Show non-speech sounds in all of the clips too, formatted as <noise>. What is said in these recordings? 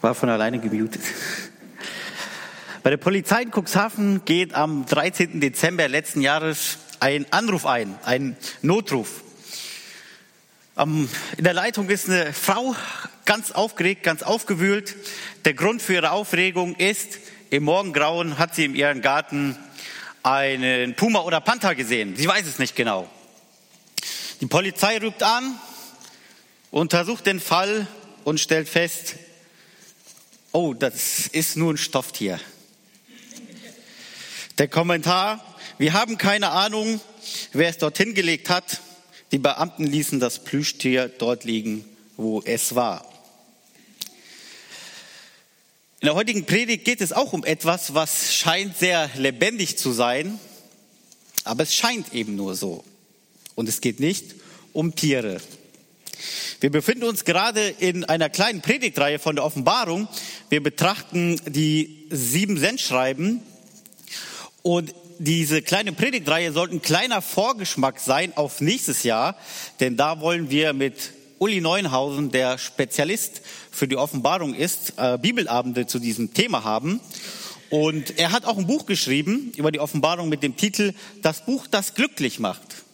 War von alleine gemutet. Bei der Polizei in Cuxhaven geht am 13. Dezember letzten Jahres ein Anruf ein, ein Notruf. In der Leitung ist eine Frau ganz aufgeregt, ganz aufgewühlt. Der Grund für ihre Aufregung ist, im Morgengrauen hat sie in ihrem Garten einen Puma oder Panther gesehen. Sie weiß es nicht genau. Die Polizei rückt an, untersucht den Fall und stellt fest, oh, das ist nur ein Stofftier. Der Kommentar, wir haben keine Ahnung, wer es dorthin gelegt hat. Die Beamten ließen das Plüschtier dort liegen, wo es war. In der heutigen Predigt geht es auch um etwas, was scheint sehr lebendig zu sein, aber es scheint eben nur so. Und es geht nicht um Tiere. Wir befinden uns gerade in einer kleinen Predigtreihe von der Offenbarung. Wir betrachten die sieben Sendschreiben und diese kleine Predigtreihe sollte ein kleiner Vorgeschmack sein auf nächstes Jahr, denn da wollen wir mit Uli Neuenhausen, der Spezialist für die Offenbarung ist, äh, Bibelabende zu diesem Thema haben. Und er hat auch ein Buch geschrieben über die Offenbarung mit dem Titel Das Buch, das glücklich macht.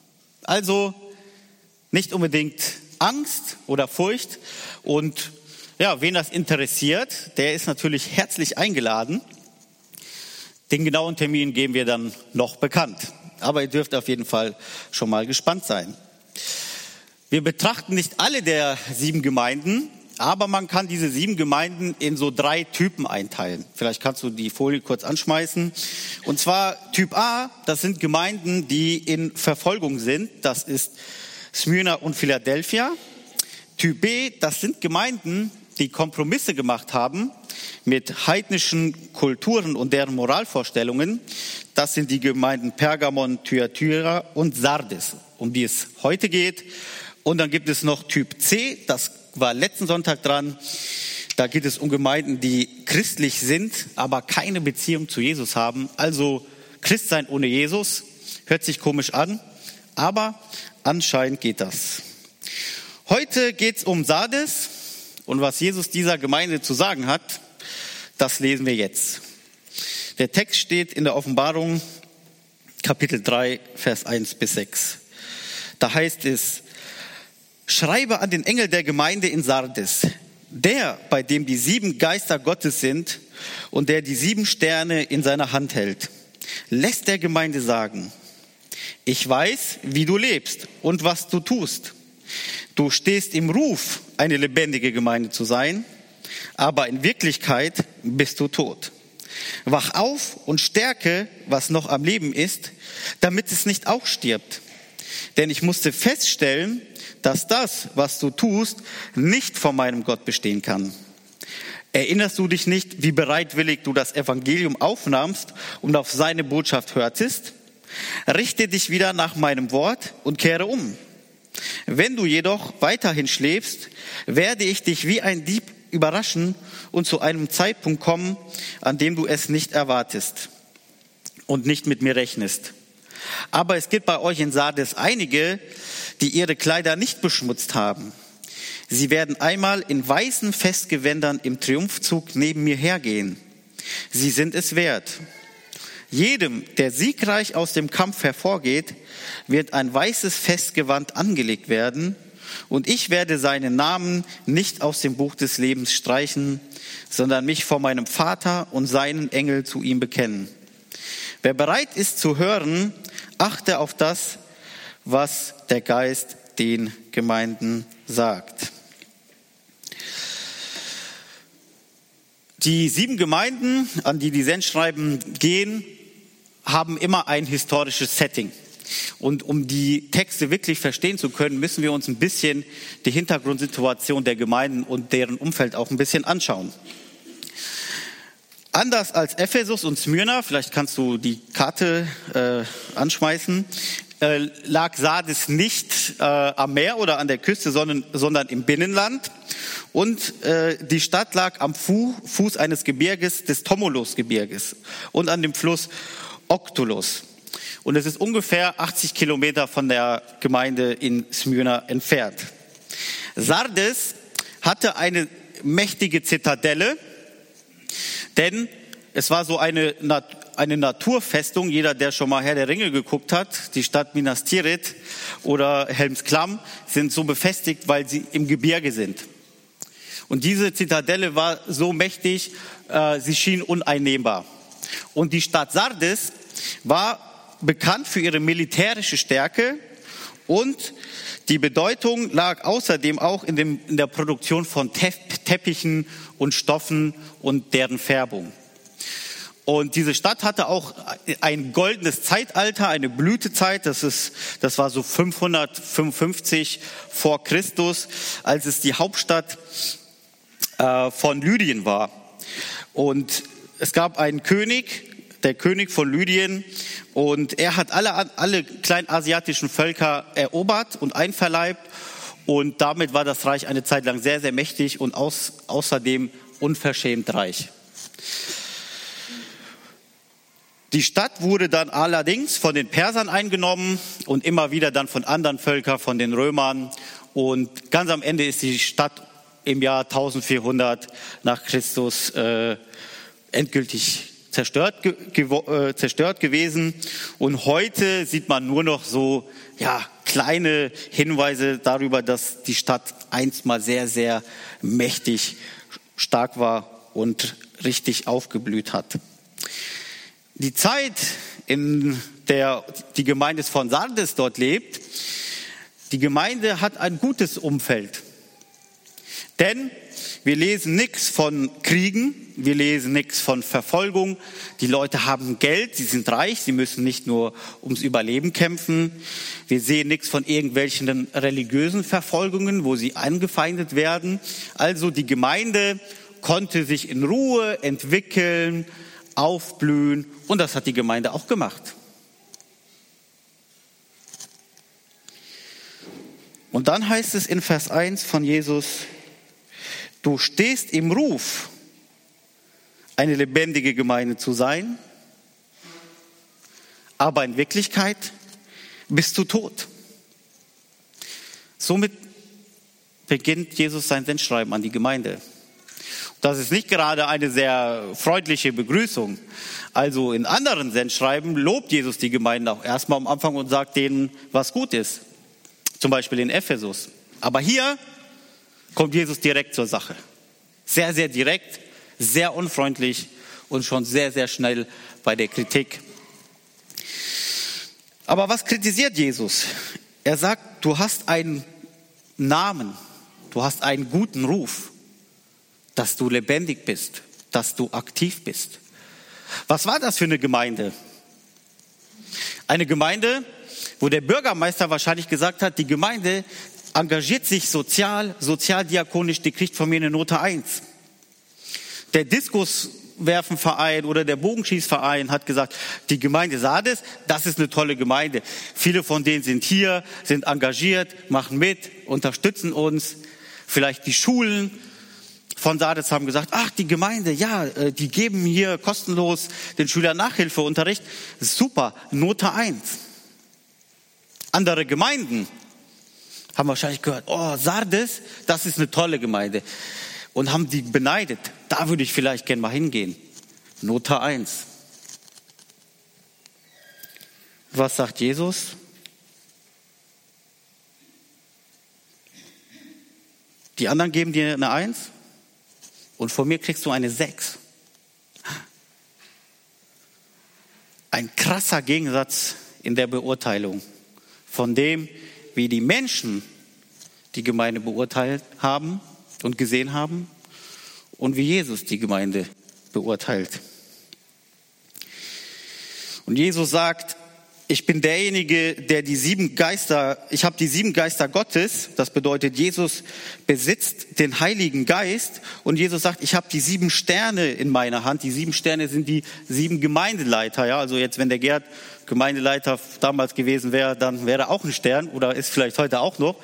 Also nicht unbedingt Angst oder Furcht. Und ja, wen das interessiert, der ist natürlich herzlich eingeladen. Den genauen Termin geben wir dann noch bekannt. Aber ihr dürft auf jeden Fall schon mal gespannt sein. Wir betrachten nicht alle der sieben Gemeinden, aber man kann diese sieben Gemeinden in so drei Typen einteilen. Vielleicht kannst du die Folie kurz anschmeißen. Und zwar Typ A, das sind Gemeinden, die in Verfolgung sind. Das ist Smyrna und Philadelphia. Typ B, das sind Gemeinden, die Kompromisse gemacht haben mit heidnischen Kulturen und deren Moralvorstellungen. Das sind die Gemeinden Pergamon, Thyatira und Sardes, um die es heute geht. Und dann gibt es noch Typ C, das war letzten Sonntag dran. Da geht es um Gemeinden, die christlich sind, aber keine Beziehung zu Jesus haben. Also Christsein ohne Jesus hört sich komisch an, aber anscheinend geht das. Heute geht es um Sardes und was Jesus dieser Gemeinde zu sagen hat, das lesen wir jetzt. Der Text steht in der Offenbarung Kapitel 3, Vers 1 bis 6. Da heißt es, Schreibe an den Engel der Gemeinde in Sardes, der, bei dem die sieben Geister Gottes sind und der die sieben Sterne in seiner Hand hält, lässt der Gemeinde sagen, ich weiß, wie du lebst und was du tust. Du stehst im Ruf, eine lebendige Gemeinde zu sein, aber in Wirklichkeit bist du tot. Wach auf und stärke, was noch am Leben ist, damit es nicht auch stirbt. Denn ich musste feststellen, dass das, was du tust, nicht vor meinem Gott bestehen kann. Erinnerst du dich nicht, wie bereitwillig du das Evangelium aufnahmst und auf seine Botschaft hörtest? Richte dich wieder nach meinem Wort und kehre um. Wenn du jedoch weiterhin schläfst, werde ich dich wie ein Dieb überraschen und zu einem Zeitpunkt kommen, an dem du es nicht erwartest und nicht mit mir rechnest. Aber es gibt bei euch in Sardes einige, die ihre Kleider nicht beschmutzt haben. Sie werden einmal in weißen Festgewändern im Triumphzug neben mir hergehen. Sie sind es wert. Jedem, der siegreich aus dem Kampf hervorgeht, wird ein weißes Festgewand angelegt werden, und ich werde seinen Namen nicht aus dem Buch des Lebens streichen, sondern mich vor meinem Vater und seinen Engel zu ihm bekennen. Wer bereit ist zu hören, achte auf das, was der Geist den Gemeinden sagt. Die sieben Gemeinden, an die die Sendschreiben gehen, haben immer ein historisches Setting. Und um die Texte wirklich verstehen zu können, müssen wir uns ein bisschen die Hintergrundsituation der Gemeinden und deren Umfeld auch ein bisschen anschauen. Anders als Ephesus und Smyrna, vielleicht kannst du die Karte äh, anschmeißen, äh, lag Sardes nicht äh, am Meer oder an der Küste, sondern, sondern im Binnenland. Und äh, die Stadt lag am Fu Fuß eines Gebirges, des Tomulus-Gebirges und an dem Fluss Oktulus. Und es ist ungefähr 80 Kilometer von der Gemeinde in Smyrna entfernt. Sardes hatte eine mächtige Zitadelle, denn es war so eine, eine Naturfestung. Jeder, der schon mal Herr der Ringe geguckt hat, die Stadt Minas Tirith oder Helmsklamm, sind so befestigt, weil sie im Gebirge sind. Und diese Zitadelle war so mächtig, äh, sie schien uneinnehmbar. Und die Stadt Sardes war bekannt für ihre militärische Stärke und die Bedeutung lag außerdem auch in, dem, in der Produktion von Teppichen und Stoffen und deren Färbung. Und diese Stadt hatte auch ein goldenes Zeitalter, eine Blütezeit. Das ist, das war so 555 vor Christus, als es die Hauptstadt äh, von Lydien war. Und es gab einen König, der König von Lydien, und er hat alle, alle kleinasiatischen Völker erobert und einverleibt. Und damit war das Reich eine Zeit lang sehr, sehr mächtig und aus, außerdem unverschämt reich. Die Stadt wurde dann allerdings von den Persern eingenommen und immer wieder dann von anderen Völkern, von den Römern. Und ganz am Ende ist die Stadt im Jahr 1400 nach Christus äh, endgültig zerstört, ge äh, zerstört gewesen. Und heute sieht man nur noch so ja, kleine Hinweise darüber, dass die Stadt einst mal sehr, sehr mächtig stark war und richtig aufgeblüht hat. Die Zeit, in der die Gemeinde von Sardes dort lebt, die Gemeinde hat ein gutes Umfeld. Denn wir lesen nichts von Kriegen, wir lesen nichts von Verfolgung. Die Leute haben Geld, sie sind reich, sie müssen nicht nur ums Überleben kämpfen. Wir sehen nichts von irgendwelchen religiösen Verfolgungen, wo sie angefeindet werden. Also die Gemeinde konnte sich in Ruhe entwickeln, aufblühen und das hat die Gemeinde auch gemacht. Und dann heißt es in Vers 1 von Jesus, Du stehst im Ruf, eine lebendige Gemeinde zu sein, aber in Wirklichkeit bist du tot. Somit beginnt Jesus sein Sendschreiben an die Gemeinde. Das ist nicht gerade eine sehr freundliche Begrüßung. Also in anderen Sendschreiben lobt Jesus die Gemeinde auch erstmal am Anfang und sagt denen, was gut ist. Zum Beispiel in Ephesus. Aber hier kommt Jesus direkt zur Sache. Sehr, sehr direkt, sehr unfreundlich und schon sehr, sehr schnell bei der Kritik. Aber was kritisiert Jesus? Er sagt, du hast einen Namen, du hast einen guten Ruf, dass du lebendig bist, dass du aktiv bist. Was war das für eine Gemeinde? Eine Gemeinde, wo der Bürgermeister wahrscheinlich gesagt hat, die Gemeinde, engagiert sich sozial, sozialdiakonisch, die kriegt von mir eine Note 1. Der Diskuswerfenverein oder der Bogenschießverein hat gesagt, die Gemeinde Sardes, das ist eine tolle Gemeinde. Viele von denen sind hier, sind engagiert, machen mit, unterstützen uns. Vielleicht die Schulen von Sardes haben gesagt, ach, die Gemeinde, ja, äh, die geben hier kostenlos den Schülern Nachhilfeunterricht. Super, Note 1. Andere Gemeinden haben wahrscheinlich gehört, oh, Sardes, das ist eine tolle Gemeinde. Und haben die beneidet. Da würde ich vielleicht gern mal hingehen. Note 1. Was sagt Jesus? Die anderen geben dir eine 1 und von mir kriegst du eine 6. Ein krasser Gegensatz in der Beurteilung von dem, wie die Menschen die Gemeinde beurteilt haben und gesehen haben und wie Jesus die Gemeinde beurteilt. Und Jesus sagt, ich bin derjenige, der die sieben Geister, ich habe die sieben Geister Gottes, das bedeutet, Jesus besitzt den Heiligen Geist und Jesus sagt, ich habe die sieben Sterne in meiner Hand. Die sieben Sterne sind die sieben Gemeindeleiter. Ja, also jetzt, wenn der Gerd Gemeindeleiter damals gewesen wäre, dann wäre er auch ein Stern oder ist vielleicht heute auch noch.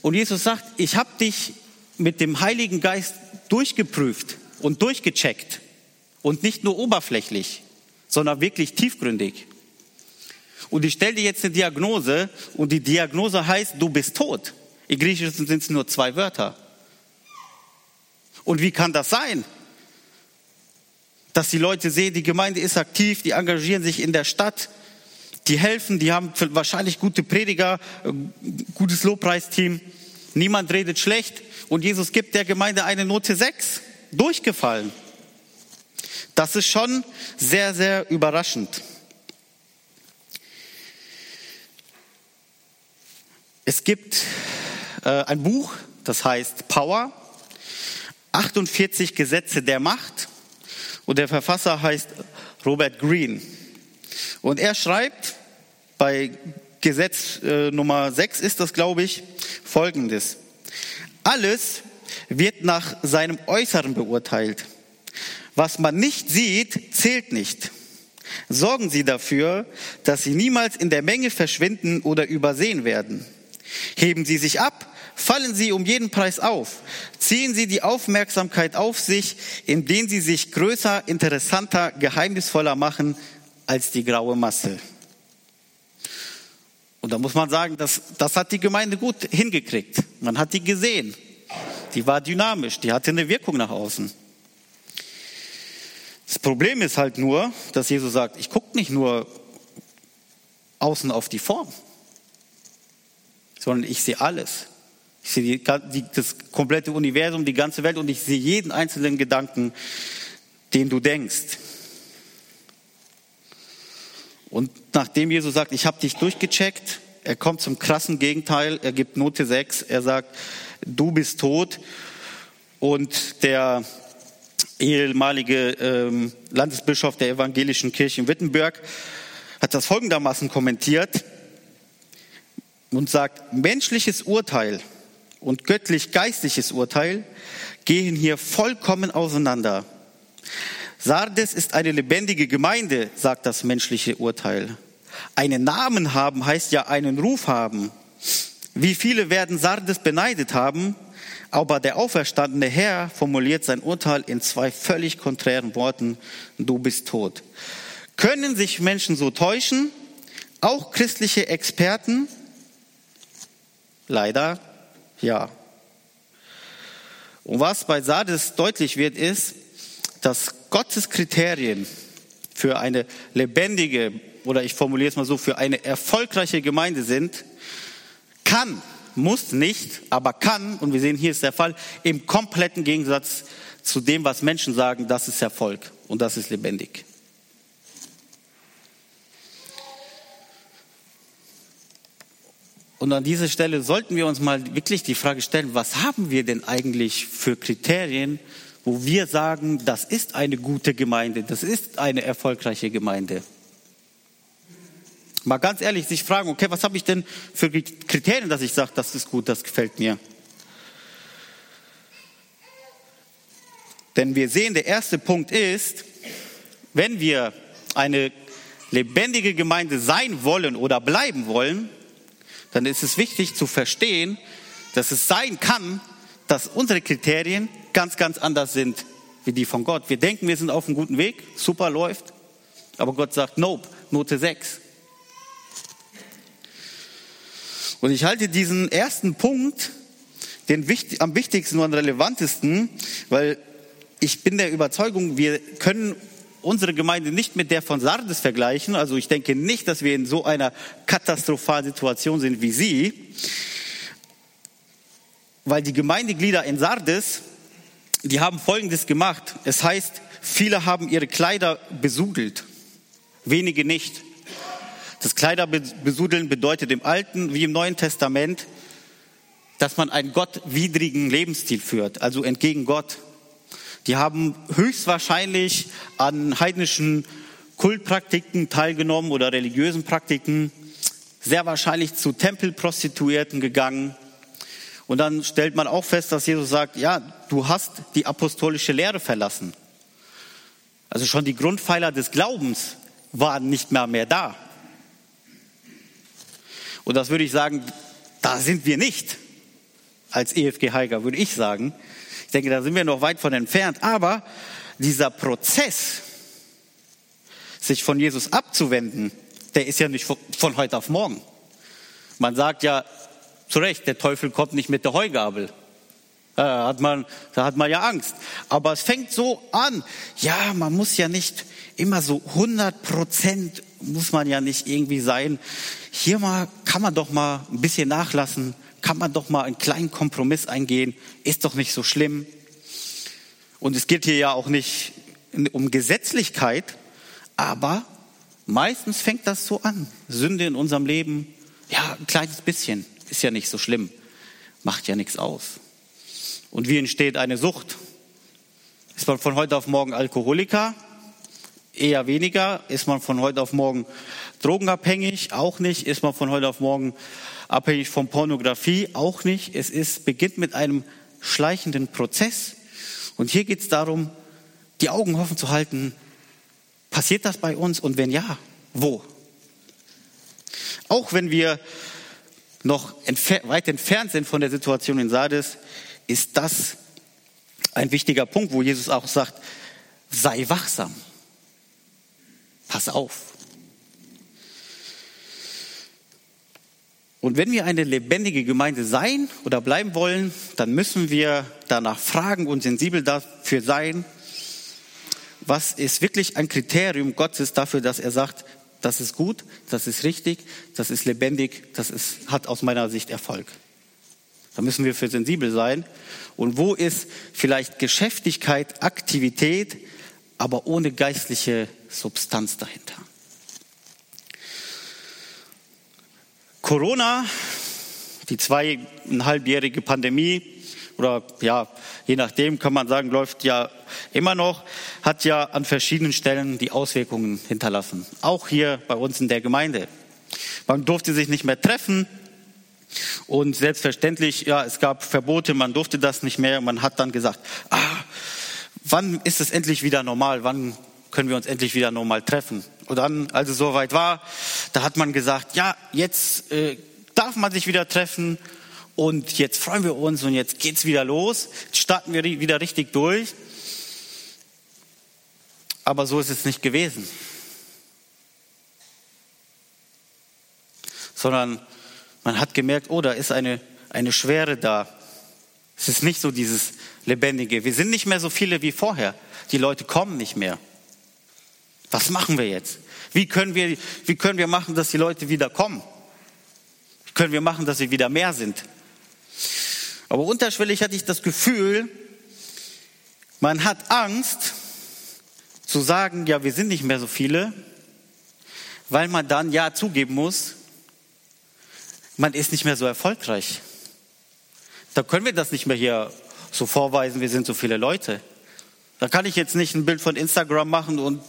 Und Jesus sagt, ich habe dich mit dem Heiligen Geist durchgeprüft und durchgecheckt und nicht nur oberflächlich, sondern wirklich tiefgründig. Und ich stelle dir jetzt eine Diagnose und die Diagnose heißt, du bist tot. Im Griechischen sind es nur zwei Wörter. Und wie kann das sein? Dass die Leute sehen, die Gemeinde ist aktiv, die engagieren sich in der Stadt, die helfen, die haben wahrscheinlich gute Prediger, äh, gutes Lobpreisteam. Niemand redet schlecht und Jesus gibt der Gemeinde eine Note 6. Durchgefallen. Das ist schon sehr, sehr überraschend. Es gibt äh, ein Buch, das heißt Power, 48 Gesetze der Macht und der Verfasser heißt Robert Greene. Und er schreibt bei Gesetz äh, Nummer 6 ist das, glaube ich, folgendes. Alles wird nach seinem Äußeren beurteilt. Was man nicht sieht, zählt nicht. Sorgen Sie dafür, dass Sie niemals in der Menge verschwinden oder übersehen werden. Heben Sie sich ab, fallen Sie um jeden Preis auf. Ziehen Sie die Aufmerksamkeit auf sich, indem Sie sich größer, interessanter, geheimnisvoller machen als die graue Masse. Und da muss man sagen, das, das hat die Gemeinde gut hingekriegt. Man hat die gesehen. Die war dynamisch, die hatte eine Wirkung nach außen. Das Problem ist halt nur, dass Jesus sagt, ich gucke nicht nur außen auf die Form, sondern ich sehe alles. Ich sehe die, das komplette Universum, die ganze Welt und ich sehe jeden einzelnen Gedanken, den du denkst. Und nachdem Jesus sagt, ich habe dich durchgecheckt, er kommt zum krassen Gegenteil, er gibt Note 6, er sagt, du bist tot. Und der ehemalige ähm, Landesbischof der evangelischen Kirche in Wittenberg hat das folgendermaßen kommentiert und sagt, menschliches Urteil und göttlich-geistliches Urteil gehen hier vollkommen auseinander. Sardes ist eine lebendige Gemeinde, sagt das menschliche Urteil. Einen Namen haben heißt ja einen Ruf haben. Wie viele werden Sardes beneidet haben, aber der auferstandene Herr formuliert sein Urteil in zwei völlig konträren Worten, du bist tot. Können sich Menschen so täuschen? Auch christliche Experten? Leider ja. Und was bei Sardes deutlich wird, ist, dass Gottes Kriterien für eine lebendige oder ich formuliere es mal so, für eine erfolgreiche Gemeinde sind, kann, muss nicht, aber kann, und wir sehen hier ist der Fall, im kompletten Gegensatz zu dem, was Menschen sagen, das ist Erfolg und das ist lebendig. Und an dieser Stelle sollten wir uns mal wirklich die Frage stellen, was haben wir denn eigentlich für Kriterien, wo wir sagen, das ist eine gute Gemeinde, das ist eine erfolgreiche Gemeinde. Mal ganz ehrlich sich fragen, okay, was habe ich denn für Kriterien, dass ich sage, das ist gut, das gefällt mir. Denn wir sehen, der erste Punkt ist, wenn wir eine lebendige Gemeinde sein wollen oder bleiben wollen, dann ist es wichtig zu verstehen, dass es sein kann, dass unsere Kriterien ganz, ganz anders sind wie die von Gott. Wir denken, wir sind auf einem guten Weg, super läuft, aber Gott sagt, nope, Note 6. Und ich halte diesen ersten Punkt den am wichtigsten und relevantesten, weil ich bin der Überzeugung, wir können unsere Gemeinde nicht mit der von Sardes vergleichen. Also ich denke nicht, dass wir in so einer katastrophalen Situation sind wie sie weil die Gemeindeglieder in Sardes, die haben Folgendes gemacht. Es heißt, viele haben ihre Kleider besudelt, wenige nicht. Das Kleiderbesudeln bedeutet im Alten wie im Neuen Testament, dass man einen gottwidrigen Lebensstil führt, also entgegen Gott. Die haben höchstwahrscheinlich an heidnischen Kultpraktiken teilgenommen oder religiösen Praktiken, sehr wahrscheinlich zu Tempelprostituierten gegangen, und dann stellt man auch fest, dass Jesus sagt, ja, du hast die apostolische Lehre verlassen. Also schon die Grundpfeiler des Glaubens waren nicht mehr mehr da. Und das würde ich sagen, da sind wir nicht als EFG Heiger, würde ich sagen. Ich denke, da sind wir noch weit von entfernt. Aber dieser Prozess, sich von Jesus abzuwenden, der ist ja nicht von heute auf morgen. Man sagt ja, zu Recht, der Teufel kommt nicht mit der Heugabel. Da hat man, da hat man ja Angst. Aber es fängt so an. Ja, man muss ja nicht immer so 100 Prozent muss man ja nicht irgendwie sein. Hier mal kann man doch mal ein bisschen nachlassen. Kann man doch mal einen kleinen Kompromiss eingehen. Ist doch nicht so schlimm. Und es geht hier ja auch nicht um Gesetzlichkeit, aber meistens fängt das so an. Sünde in unserem Leben, ja, ein kleines bisschen, ist ja nicht so schlimm, macht ja nichts aus. Und wie entsteht eine Sucht? Ist man von heute auf morgen Alkoholiker? Eher weniger. Ist man von heute auf morgen drogenabhängig? Auch nicht. Ist man von heute auf morgen abhängig von Pornografie? Auch nicht. Es ist, beginnt mit einem schleichenden Prozess. Und hier geht es darum, die Augen offen zu halten. Passiert das bei uns? Und wenn ja, wo? Auch wenn wir noch entfer weit entfernt sind von der Situation in Sardes, ist das ein wichtiger Punkt, wo Jesus auch sagt, sei wachsam. Pass auf. Und wenn wir eine lebendige Gemeinde sein oder bleiben wollen, dann müssen wir danach fragen und sensibel dafür sein, was ist wirklich ein Kriterium Gottes dafür, dass er sagt, das ist gut, das ist richtig, das ist lebendig, das ist, hat aus meiner Sicht Erfolg. Da müssen wir für sensibel sein. Und wo ist vielleicht Geschäftigkeit, Aktivität, aber ohne geistliche Substanz dahinter? Corona, die zweieinhalbjährige Pandemie, oder ja, je nachdem kann man sagen, läuft ja immer noch, hat ja an verschiedenen Stellen die Auswirkungen hinterlassen. Auch hier bei uns in der Gemeinde. Man durfte sich nicht mehr treffen. Und selbstverständlich, ja, es gab Verbote, man durfte das nicht mehr. Man hat dann gesagt, ah, wann ist es endlich wieder normal? Wann können wir uns endlich wieder normal treffen? Und dann, als es soweit war, da hat man gesagt, ja, jetzt äh, darf man sich wieder treffen und jetzt freuen wir uns und jetzt geht's wieder los. Jetzt starten wir wieder richtig durch. Aber so ist es nicht gewesen. Sondern man hat gemerkt, oh, da ist eine, eine Schwere da. Es ist nicht so dieses Lebendige. Wir sind nicht mehr so viele wie vorher. Die Leute kommen nicht mehr. Was machen wir jetzt? Wie können wir, wie können wir machen, dass die Leute wieder kommen? Wie können wir machen, dass sie wieder mehr sind? Aber unterschwellig hatte ich das Gefühl, man hat Angst zu sagen, ja, wir sind nicht mehr so viele, weil man dann ja zugeben muss, man ist nicht mehr so erfolgreich. Da können wir das nicht mehr hier so vorweisen, wir sind so viele Leute. Da kann ich jetzt nicht ein Bild von Instagram machen und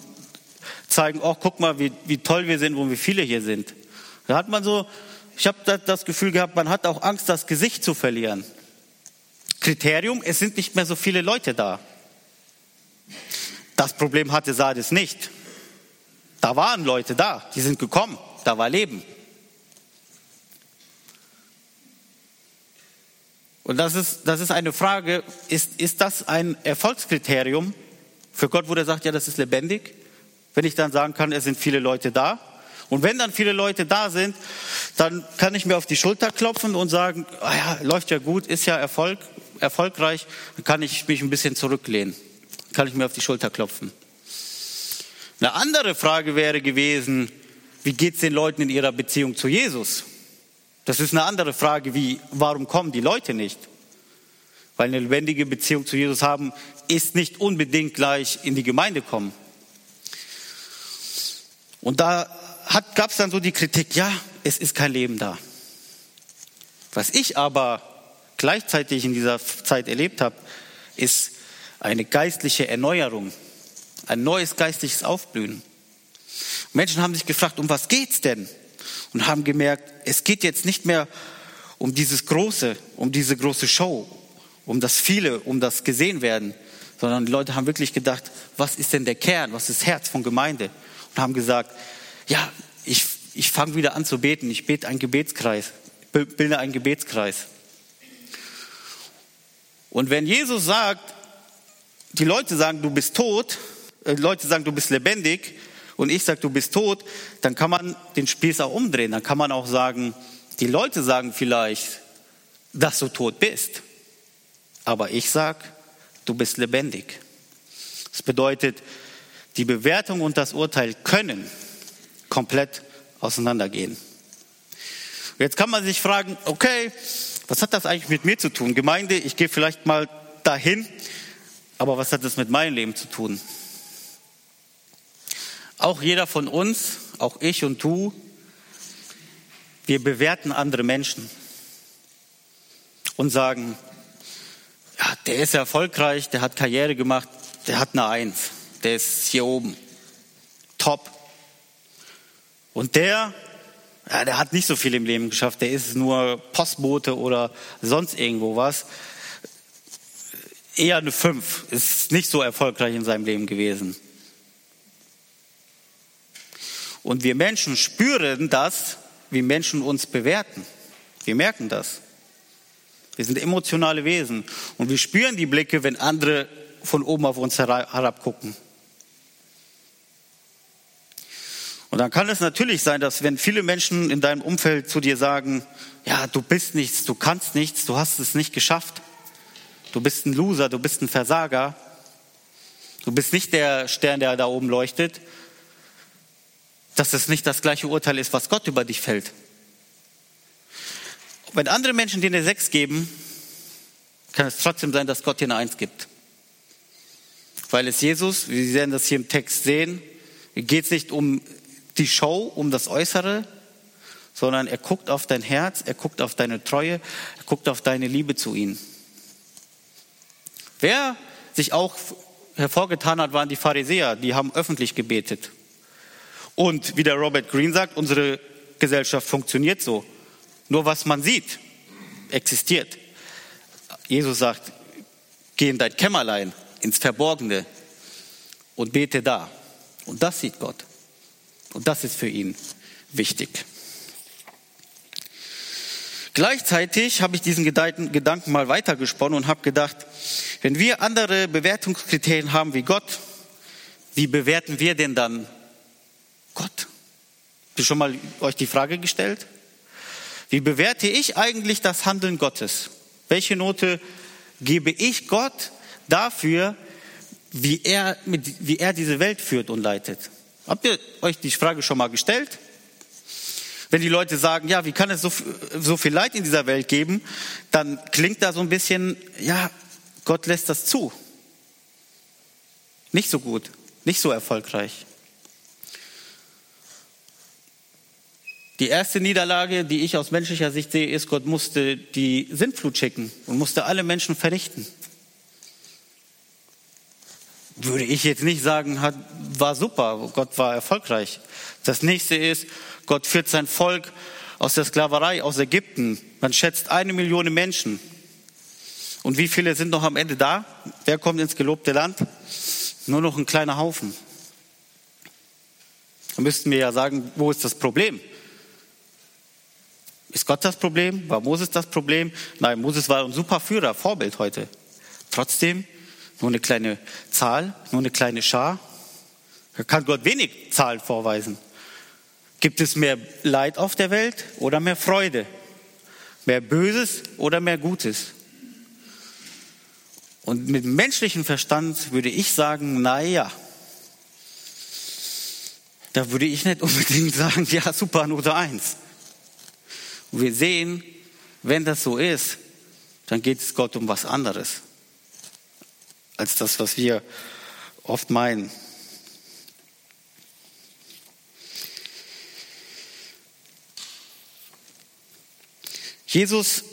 zeigen, oh, guck mal, wie, wie toll wir sind, wo wie viele hier sind. Da hat man so, ich habe das Gefühl gehabt, man hat auch Angst, das Gesicht zu verlieren. Kriterium, es sind nicht mehr so viele Leute da. Das Problem hatte Sardes nicht. Da waren Leute da, die sind gekommen, da war Leben. Und das ist, das ist eine Frage, ist, ist das ein Erfolgskriterium für Gott, wo er sagt, ja, das ist lebendig? Wenn ich dann sagen kann, es sind viele Leute da. Und wenn dann viele Leute da sind, dann kann ich mir auf die Schulter klopfen und sagen, ah ja, läuft ja gut, ist ja Erfolg, erfolgreich, dann kann ich mich ein bisschen zurücklehnen, kann ich mir auf die Schulter klopfen. Eine andere Frage wäre gewesen, wie geht es den Leuten in ihrer Beziehung zu Jesus? Das ist eine andere Frage, wie, warum kommen die Leute nicht? Weil eine lebendige Beziehung zu Jesus haben, ist nicht unbedingt gleich in die Gemeinde kommen. Und da gab es dann so die Kritik, ja, es ist kein Leben da. Was ich aber gleichzeitig in dieser Zeit erlebt habe, ist eine geistliche Erneuerung, ein neues geistliches Aufblühen. Menschen haben sich gefragt, um was geht's denn? Und haben gemerkt, es geht jetzt nicht mehr um dieses große, um diese große Show, um das viele, um das gesehen werden, sondern die Leute haben wirklich gedacht, was ist denn der Kern, was ist das Herz von Gemeinde? Und haben gesagt, ja, ich, ich fange wieder an zu beten, ich bete einen Gebetskreis, bilde einen Gebetskreis. Und wenn Jesus sagt, die Leute sagen, du bist tot, äh, Leute sagen, du bist lebendig und ich sage, du bist tot, dann kann man den Spieß auch umdrehen. Dann kann man auch sagen, die Leute sagen vielleicht, dass du tot bist. Aber ich sag, du bist lebendig. Das bedeutet, die Bewertung und das Urteil können komplett auseinandergehen. Jetzt kann man sich fragen, okay, was hat das eigentlich mit mir zu tun? Gemeinde, ich gehe vielleicht mal dahin, aber was hat das mit meinem Leben zu tun? Auch jeder von uns, auch ich und du, wir bewerten andere Menschen und sagen, ja, der ist erfolgreich, der hat Karriere gemacht, der hat eine Eins, der ist hier oben, top. Und der, ja, der hat nicht so viel im Leben geschafft, der ist nur Postbote oder sonst irgendwo was. Eher eine Fünf, ist nicht so erfolgreich in seinem Leben gewesen. Und wir Menschen spüren das, wie Menschen uns bewerten. Wir merken das. Wir sind emotionale Wesen und wir spüren die Blicke, wenn andere von oben auf uns herab gucken. Und dann kann es natürlich sein, dass wenn viele Menschen in deinem Umfeld zu dir sagen, ja, du bist nichts, du kannst nichts, du hast es nicht geschafft, du bist ein Loser, du bist ein Versager, du bist nicht der Stern, der da oben leuchtet, dass es nicht das gleiche Urteil ist, was Gott über dich fällt. Wenn andere Menschen dir eine Sechs geben, kann es trotzdem sein, dass Gott dir eine Eins gibt. Weil es Jesus, wir werden das hier im Text sehen, geht es nicht um die Show, um das Äußere, sondern er guckt auf dein Herz, er guckt auf deine Treue, er guckt auf deine Liebe zu ihm. Wer sich auch hervorgetan hat, waren die Pharisäer, die haben öffentlich gebetet. Und wie der Robert Greene sagt, unsere Gesellschaft funktioniert so. Nur was man sieht, existiert. Jesus sagt, geh in dein Kämmerlein, ins Verborgene und bete da. Und das sieht Gott. Und das ist für ihn wichtig. Gleichzeitig habe ich diesen Gedanken mal weitergesponnen und habe gedacht, wenn wir andere Bewertungskriterien haben wie Gott, wie bewerten wir denn dann Gott? Habt ihr schon mal euch die Frage gestellt? Wie bewerte ich eigentlich das Handeln Gottes? Welche Note gebe ich Gott dafür, wie er, wie er diese Welt führt und leitet? Habt ihr euch die Frage schon mal gestellt? Wenn die Leute sagen, ja, wie kann es so, so viel Leid in dieser Welt geben, dann klingt da so ein bisschen, ja, Gott lässt das zu. Nicht so gut, nicht so erfolgreich. Die erste Niederlage, die ich aus menschlicher Sicht sehe, ist, Gott musste die Sintflut schicken und musste alle Menschen vernichten. Würde ich jetzt nicht sagen, hat, war super, Gott war erfolgreich. Das nächste ist, Gott führt sein Volk aus der Sklaverei, aus Ägypten. Man schätzt eine Million Menschen. Und wie viele sind noch am Ende da? Wer kommt ins gelobte Land? Nur noch ein kleiner Haufen. Da müssten wir ja sagen, wo ist das Problem? Ist Gott das Problem? War Moses das Problem? Nein, Moses war ein super Führer, Vorbild heute. Trotzdem nur eine kleine Zahl, nur eine kleine Schar. Da kann Gott wenig Zahlen vorweisen. Gibt es mehr Leid auf der Welt oder mehr Freude? Mehr Böses oder mehr Gutes? Und mit menschlichem Verstand würde ich sagen, na ja, da würde ich nicht <laughs> unbedingt sagen, ja, super, Note eins. Und wir sehen, wenn das so ist, dann geht es Gott um was anderes als das, was wir oft meinen. Jesus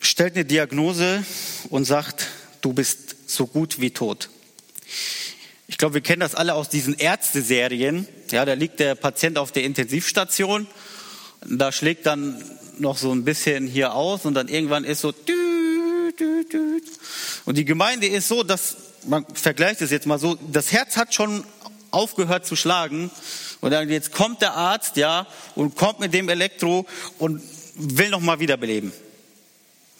stellt eine Diagnose und sagt, du bist so gut wie tot. Ich glaube, wir kennen das alle aus diesen Ärzteserien. Ja, da liegt der Patient auf der Intensivstation da schlägt dann noch so ein bisschen hier aus und dann irgendwann ist so und die Gemeinde ist so, dass man vergleicht es jetzt mal so, das Herz hat schon aufgehört zu schlagen und dann jetzt kommt der Arzt, ja, und kommt mit dem Elektro und will noch mal wiederbeleben.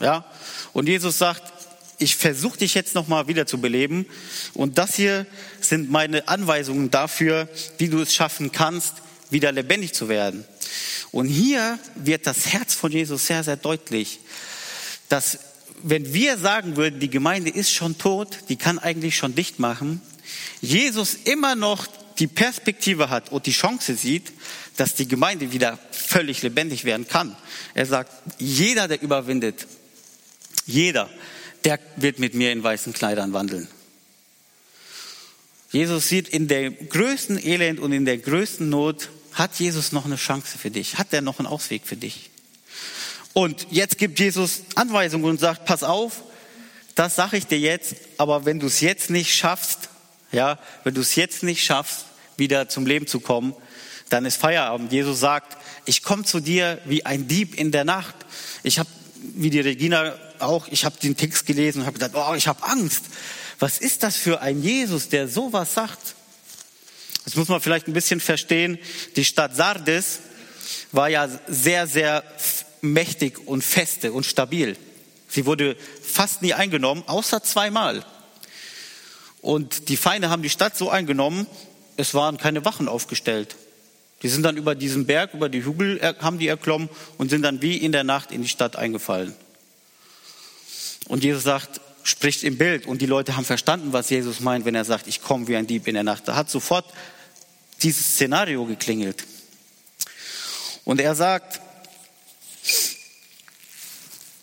Ja? Und Jesus sagt, ich versuche dich jetzt noch mal wieder zu beleben und das hier sind meine Anweisungen dafür, wie du es schaffen kannst, wieder lebendig zu werden. Und hier wird das Herz von Jesus sehr, sehr deutlich, dass wenn wir sagen würden, die Gemeinde ist schon tot, die kann eigentlich schon dicht machen, Jesus immer noch die Perspektive hat und die Chance sieht, dass die Gemeinde wieder völlig lebendig werden kann. Er sagt, jeder, der überwindet, jeder, der wird mit mir in weißen Kleidern wandeln. Jesus sieht in der größten Elend und in der größten Not, hat Jesus noch eine Chance für dich? Hat er noch einen Ausweg für dich? Und jetzt gibt Jesus Anweisungen und sagt, pass auf, das sage ich dir jetzt, aber wenn du es jetzt nicht schaffst, ja, wenn du es jetzt nicht schaffst, wieder zum Leben zu kommen, dann ist Feierabend. Jesus sagt, ich komme zu dir wie ein Dieb in der Nacht. Ich habe, wie die Regina auch, ich habe den Text gelesen und habe gedacht, oh, ich habe Angst. Was ist das für ein Jesus, der sowas sagt? Das muss man vielleicht ein bisschen verstehen. Die Stadt Sardes war ja sehr, sehr mächtig und feste und stabil. Sie wurde fast nie eingenommen, außer zweimal. Und die Feinde haben die Stadt so eingenommen, es waren keine Wachen aufgestellt. Die sind dann über diesen Berg, über die Hügel, haben die erklommen und sind dann wie in der Nacht in die Stadt eingefallen. Und Jesus sagt, spricht im Bild und die Leute haben verstanden, was Jesus meint, wenn er sagt, ich komme wie ein Dieb in der Nacht. Da hat sofort dieses Szenario geklingelt. Und er sagt,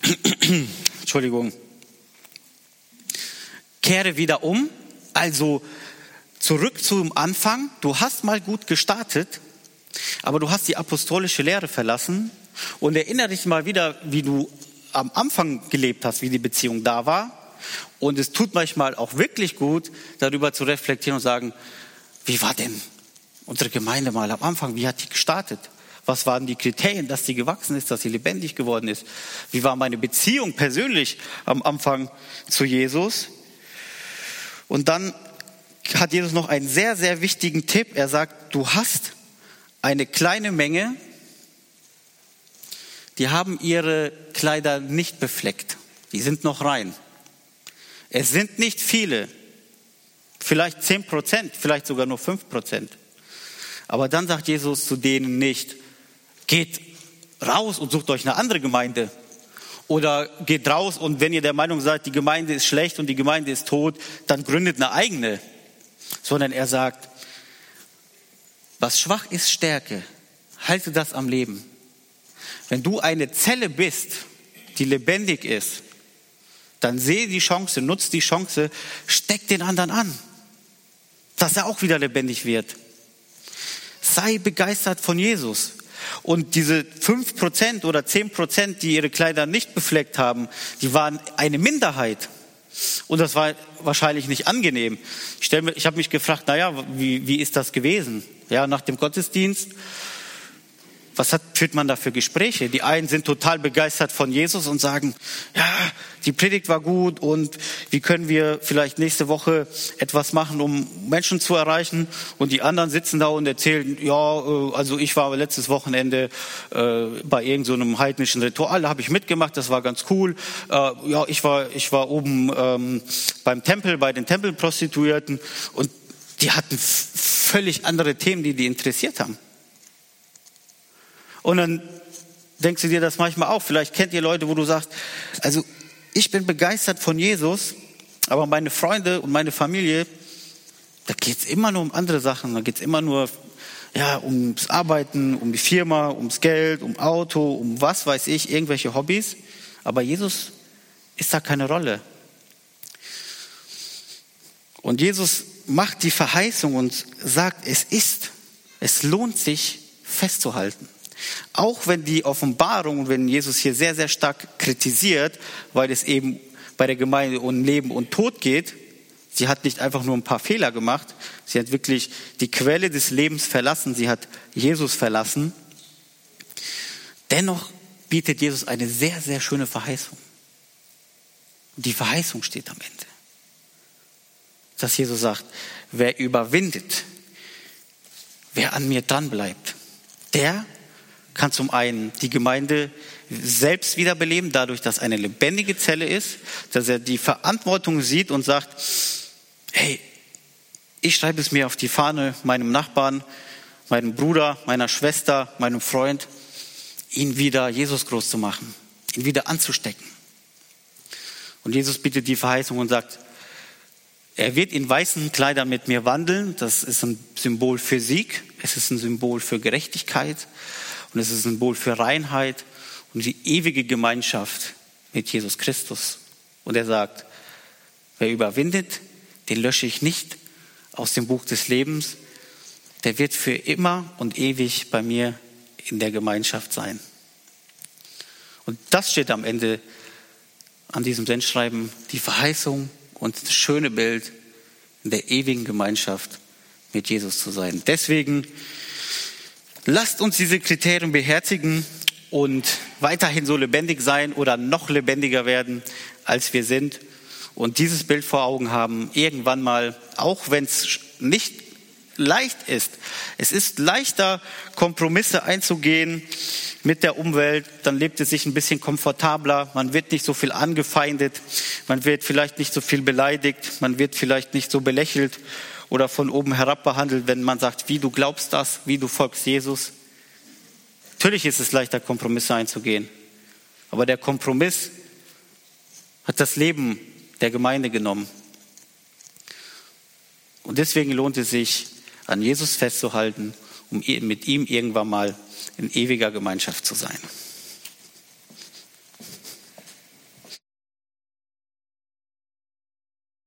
<clears throat> Entschuldigung, kehre wieder um, also zurück zum Anfang. Du hast mal gut gestartet, aber du hast die apostolische Lehre verlassen und erinnere dich mal wieder, wie du am Anfang gelebt hast, wie die Beziehung da war. Und es tut manchmal auch wirklich gut, darüber zu reflektieren und sagen, wie war denn unsere Gemeinde mal am Anfang? Wie hat die gestartet? Was waren die Kriterien, dass sie gewachsen ist, dass sie lebendig geworden ist? Wie war meine Beziehung persönlich am Anfang zu Jesus? Und dann hat Jesus noch einen sehr, sehr wichtigen Tipp. Er sagt, du hast eine kleine Menge, die haben ihre Kleider nicht befleckt. Die sind noch rein. Es sind nicht viele, vielleicht zehn Prozent, vielleicht sogar nur fünf Prozent. Aber dann sagt Jesus zu denen nicht, geht raus und sucht euch eine andere Gemeinde. Oder geht raus und wenn ihr der Meinung seid, die Gemeinde ist schlecht und die Gemeinde ist tot, dann gründet eine eigene. Sondern er sagt, was schwach ist, Stärke. Halte das am Leben. Wenn du eine Zelle bist, die lebendig ist, dann sehe die Chance, nutze die Chance, steck den anderen an, dass er auch wieder lebendig wird. Sei begeistert von Jesus. Und diese fünf Prozent oder zehn Prozent, die ihre Kleider nicht befleckt haben, die waren eine Minderheit. Und das war wahrscheinlich nicht angenehm. Ich, ich habe mich gefragt, naja, wie, wie ist das gewesen? Ja, nach dem Gottesdienst was hat, führt man da für Gespräche? Die einen sind total begeistert von Jesus und sagen, ja, die Predigt war gut und wie können wir vielleicht nächste Woche etwas machen, um Menschen zu erreichen? Und die anderen sitzen da und erzählen, ja, äh, also ich war letztes Wochenende äh, bei irgendeinem so heidnischen Ritual, da habe ich mitgemacht, das war ganz cool. Äh, ja, ich war, ich war oben ähm, beim Tempel, bei den Tempelprostituierten und die hatten völlig andere Themen, die die interessiert haben. Und dann denkst du dir das manchmal auch. Vielleicht kennt ihr Leute, wo du sagst, also ich bin begeistert von Jesus, aber meine Freunde und meine Familie, da geht's immer nur um andere Sachen. Da geht's immer nur ja, ums Arbeiten, um die Firma, ums Geld, um Auto, um was weiß ich, irgendwelche Hobbys. Aber Jesus ist da keine Rolle. Und Jesus macht die Verheißung und sagt, es ist, es lohnt sich festzuhalten. Auch wenn die Offenbarung, wenn Jesus hier sehr, sehr stark kritisiert, weil es eben bei der Gemeinde um Leben und Tod geht, sie hat nicht einfach nur ein paar Fehler gemacht, sie hat wirklich die Quelle des Lebens verlassen, sie hat Jesus verlassen. Dennoch bietet Jesus eine sehr, sehr schöne Verheißung. Die Verheißung steht am Ende. Dass Jesus sagt, wer überwindet, wer an mir dran bleibt, der kann zum einen die Gemeinde selbst wiederbeleben, dadurch, dass eine lebendige Zelle ist, dass er die Verantwortung sieht und sagt, hey, ich schreibe es mir auf die Fahne, meinem Nachbarn, meinem Bruder, meiner Schwester, meinem Freund, ihn wieder Jesus groß zu machen, ihn wieder anzustecken. Und Jesus bietet die Verheißung und sagt, er wird in weißen Kleidern mit mir wandeln. Das ist ein Symbol für Sieg. Es ist ein Symbol für Gerechtigkeit. Und es ist ein Symbol für Reinheit und die ewige Gemeinschaft mit Jesus Christus. Und er sagt, wer überwindet, den lösche ich nicht aus dem Buch des Lebens. Der wird für immer und ewig bei mir in der Gemeinschaft sein. Und das steht am Ende an diesem Sendschreiben, die Verheißung und das schöne Bild in der ewigen Gemeinschaft mit Jesus zu sein. Deswegen lasst uns diese Kriterien beherzigen und weiterhin so lebendig sein oder noch lebendiger werden, als wir sind und dieses Bild vor Augen haben, irgendwann mal, auch wenn es nicht leicht ist. Es ist leichter, Kompromisse einzugehen mit der Umwelt, dann lebt es sich ein bisschen komfortabler, man wird nicht so viel angefeindet, man wird vielleicht nicht so viel beleidigt, man wird vielleicht nicht so belächelt oder von oben herab behandelt, wenn man sagt, wie du glaubst das, wie du folgst Jesus. Natürlich ist es leichter, Kompromisse einzugehen, aber der Kompromiss hat das Leben der Gemeinde genommen. Und deswegen lohnt es sich, an Jesus festzuhalten, um mit ihm irgendwann mal in ewiger Gemeinschaft zu sein.